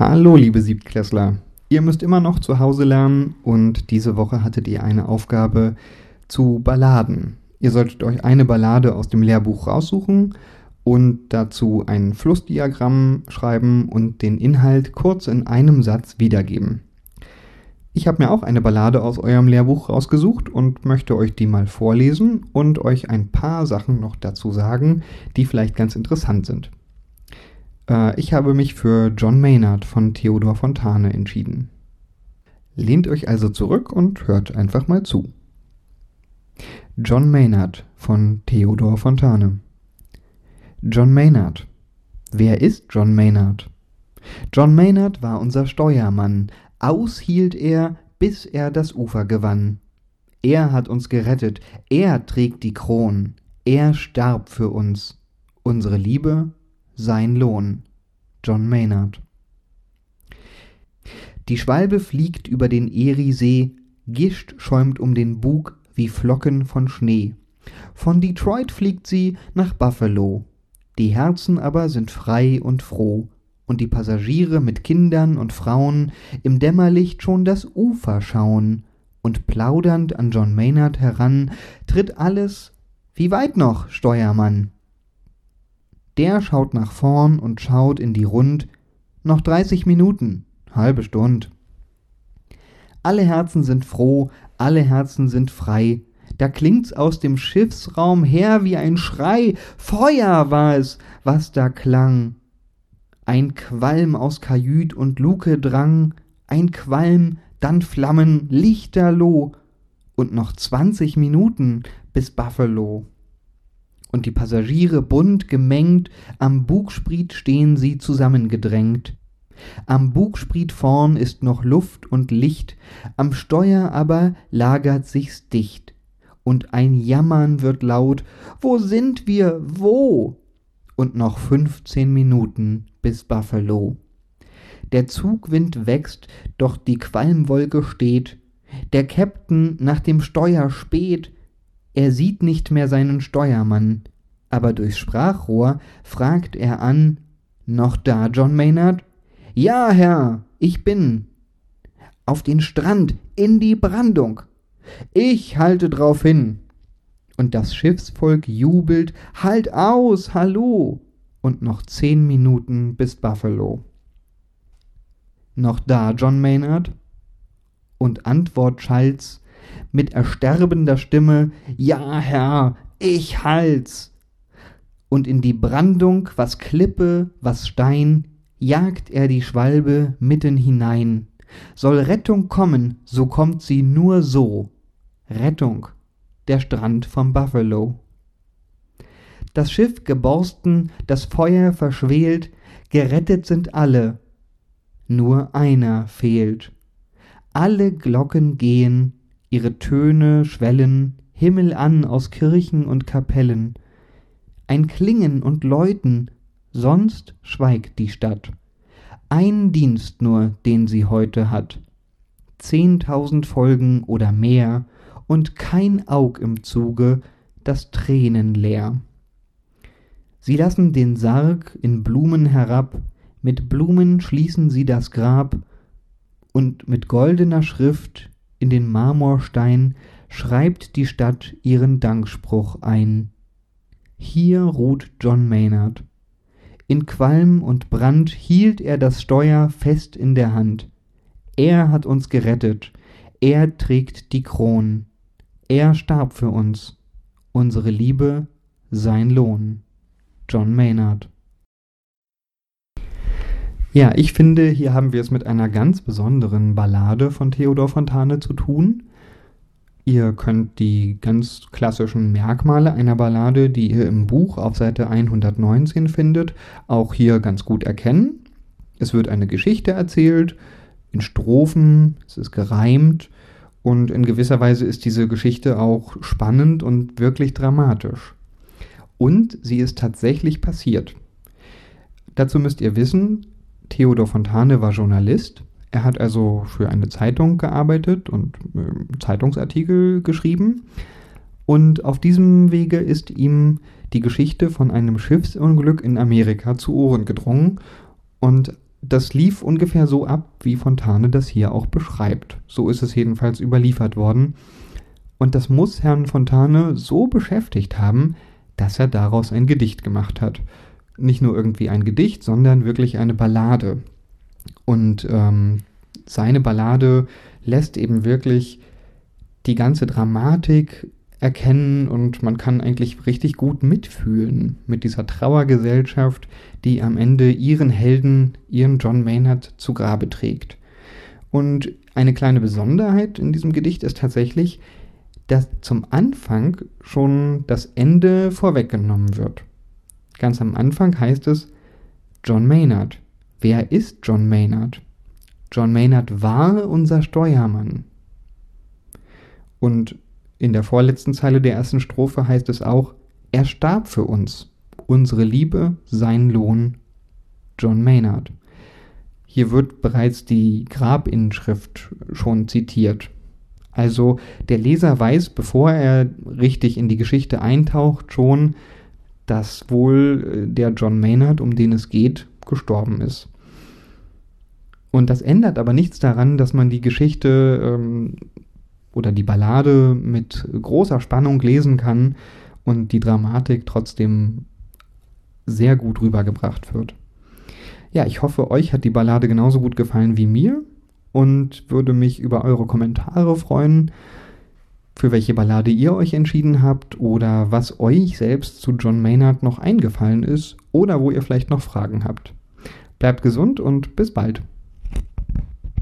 Hallo, liebe Siebtklässler. Ihr müsst immer noch zu Hause lernen und diese Woche hattet ihr eine Aufgabe zu Balladen. Ihr solltet euch eine Ballade aus dem Lehrbuch raussuchen und dazu ein Flussdiagramm schreiben und den Inhalt kurz in einem Satz wiedergeben. Ich habe mir auch eine Ballade aus eurem Lehrbuch rausgesucht und möchte euch die mal vorlesen und euch ein paar Sachen noch dazu sagen, die vielleicht ganz interessant sind. Äh, ich habe mich für John Maynard von Theodor Fontane entschieden. Lehnt euch also zurück und hört einfach mal zu. John Maynard von Theodor Fontane John Maynard Wer ist John Maynard? John Maynard war unser Steuermann, aus hielt er, bis er das Ufer gewann. Er hat uns gerettet, er trägt die Kron, er starb für uns. Unsere Liebe sein Lohn. John Maynard. Die Schwalbe fliegt über den Eriesee, Gischt schäumt um den Bug wie Flocken von Schnee. Von Detroit fliegt sie nach Buffalo. Die Herzen aber sind frei und froh, und die Passagiere mit Kindern und Frauen im Dämmerlicht schon das Ufer schauen, und plaudernd an John Maynard heran tritt alles Wie weit noch, Steuermann? Der schaut nach vorn und schaut in die Rund. Noch dreißig Minuten, halbe Stund. Alle Herzen sind froh, alle Herzen sind frei. Da klingt's aus dem Schiffsraum her wie ein Schrei. Feuer war es, was da klang. Ein Qualm aus Kajüt und Luke drang, ein Qualm, dann Flammen, lichterloh. Und noch zwanzig Minuten bis Buffalo und die Passagiere bunt gemengt, am Bugspriet stehen sie zusammengedrängt. Am Bugspriet vorn ist noch Luft und Licht, am Steuer aber lagert sich's dicht. Und ein Jammern wird laut, wo sind wir, wo? Und noch fünfzehn Minuten bis Buffalo. Der Zugwind wächst, doch die Qualmwolke steht, der Käpt'n nach dem Steuer späht, er sieht nicht mehr seinen Steuermann, aber durchs Sprachrohr fragt er an Noch da, John Maynard? Ja, Herr, ich bin. Auf den Strand, in die Brandung. Ich halte drauf hin. Und das Schiffsvolk jubelt Halt aus, hallo. Und noch zehn Minuten bis Buffalo. Noch da, John Maynard? Und Antwort schallt's mit ersterbender Stimme, Ja, Herr, ich halt's. Und in die Brandung, was Klippe, was Stein, jagt er die Schwalbe mitten hinein. Soll Rettung kommen, so kommt sie nur so. Rettung, der Strand vom Buffalo. Das Schiff geborsten, das Feuer verschwelt, gerettet sind alle, nur einer fehlt. Alle Glocken gehen, ihre Töne schwellen himmelan aus Kirchen und Kapellen, ein Klingen und Läuten, sonst schweigt die Stadt. Ein Dienst nur, den sie heute hat. Zehntausend Folgen oder mehr und kein Aug im Zuge, das Tränen leer. Sie lassen den Sarg in Blumen herab, mit Blumen schließen sie das Grab, und mit goldener Schrift in den Marmorstein schreibt die Stadt ihren Dankspruch ein. Hier ruht John Maynard. In Qualm und Brand hielt er das Steuer fest in der Hand. Er hat uns gerettet, er trägt die Kron, er starb für uns, unsere Liebe sein Lohn. John Maynard ja, ich finde, hier haben wir es mit einer ganz besonderen Ballade von Theodor Fontane zu tun. Ihr könnt die ganz klassischen Merkmale einer Ballade, die ihr im Buch auf Seite 119 findet, auch hier ganz gut erkennen. Es wird eine Geschichte erzählt, in Strophen, es ist gereimt und in gewisser Weise ist diese Geschichte auch spannend und wirklich dramatisch. Und sie ist tatsächlich passiert. Dazu müsst ihr wissen, Theodor Fontane war Journalist. Er hat also für eine Zeitung gearbeitet und äh, Zeitungsartikel geschrieben. Und auf diesem Wege ist ihm die Geschichte von einem Schiffsunglück in Amerika zu Ohren gedrungen. Und das lief ungefähr so ab, wie Fontane das hier auch beschreibt. So ist es jedenfalls überliefert worden. Und das muss Herrn Fontane so beschäftigt haben, dass er daraus ein Gedicht gemacht hat. Nicht nur irgendwie ein Gedicht, sondern wirklich eine Ballade. Und ähm, seine Ballade lässt eben wirklich die ganze Dramatik erkennen und man kann eigentlich richtig gut mitfühlen mit dieser Trauergesellschaft, die am Ende ihren Helden, ihren John Maynard zu Grabe trägt. Und eine kleine Besonderheit in diesem Gedicht ist tatsächlich, dass zum Anfang schon das Ende vorweggenommen wird. Ganz am Anfang heißt es John Maynard. Wer ist John Maynard? John Maynard war unser Steuermann. Und in der vorletzten Zeile der ersten Strophe heißt es auch, er starb für uns. Unsere Liebe, sein Lohn, John Maynard. Hier wird bereits die Grabinschrift schon zitiert. Also der Leser weiß, bevor er richtig in die Geschichte eintaucht, schon, dass wohl äh, der John Maynard, um den es geht, gestorben ist. Und das ändert aber nichts daran, dass man die Geschichte ähm, oder die Ballade mit großer Spannung lesen kann und die Dramatik trotzdem sehr gut rübergebracht wird. Ja, ich hoffe, euch hat die Ballade genauso gut gefallen wie mir und würde mich über eure Kommentare freuen, für welche Ballade ihr euch entschieden habt oder was euch selbst zu John Maynard noch eingefallen ist oder wo ihr vielleicht noch Fragen habt. Bleibt gesund und bis bald.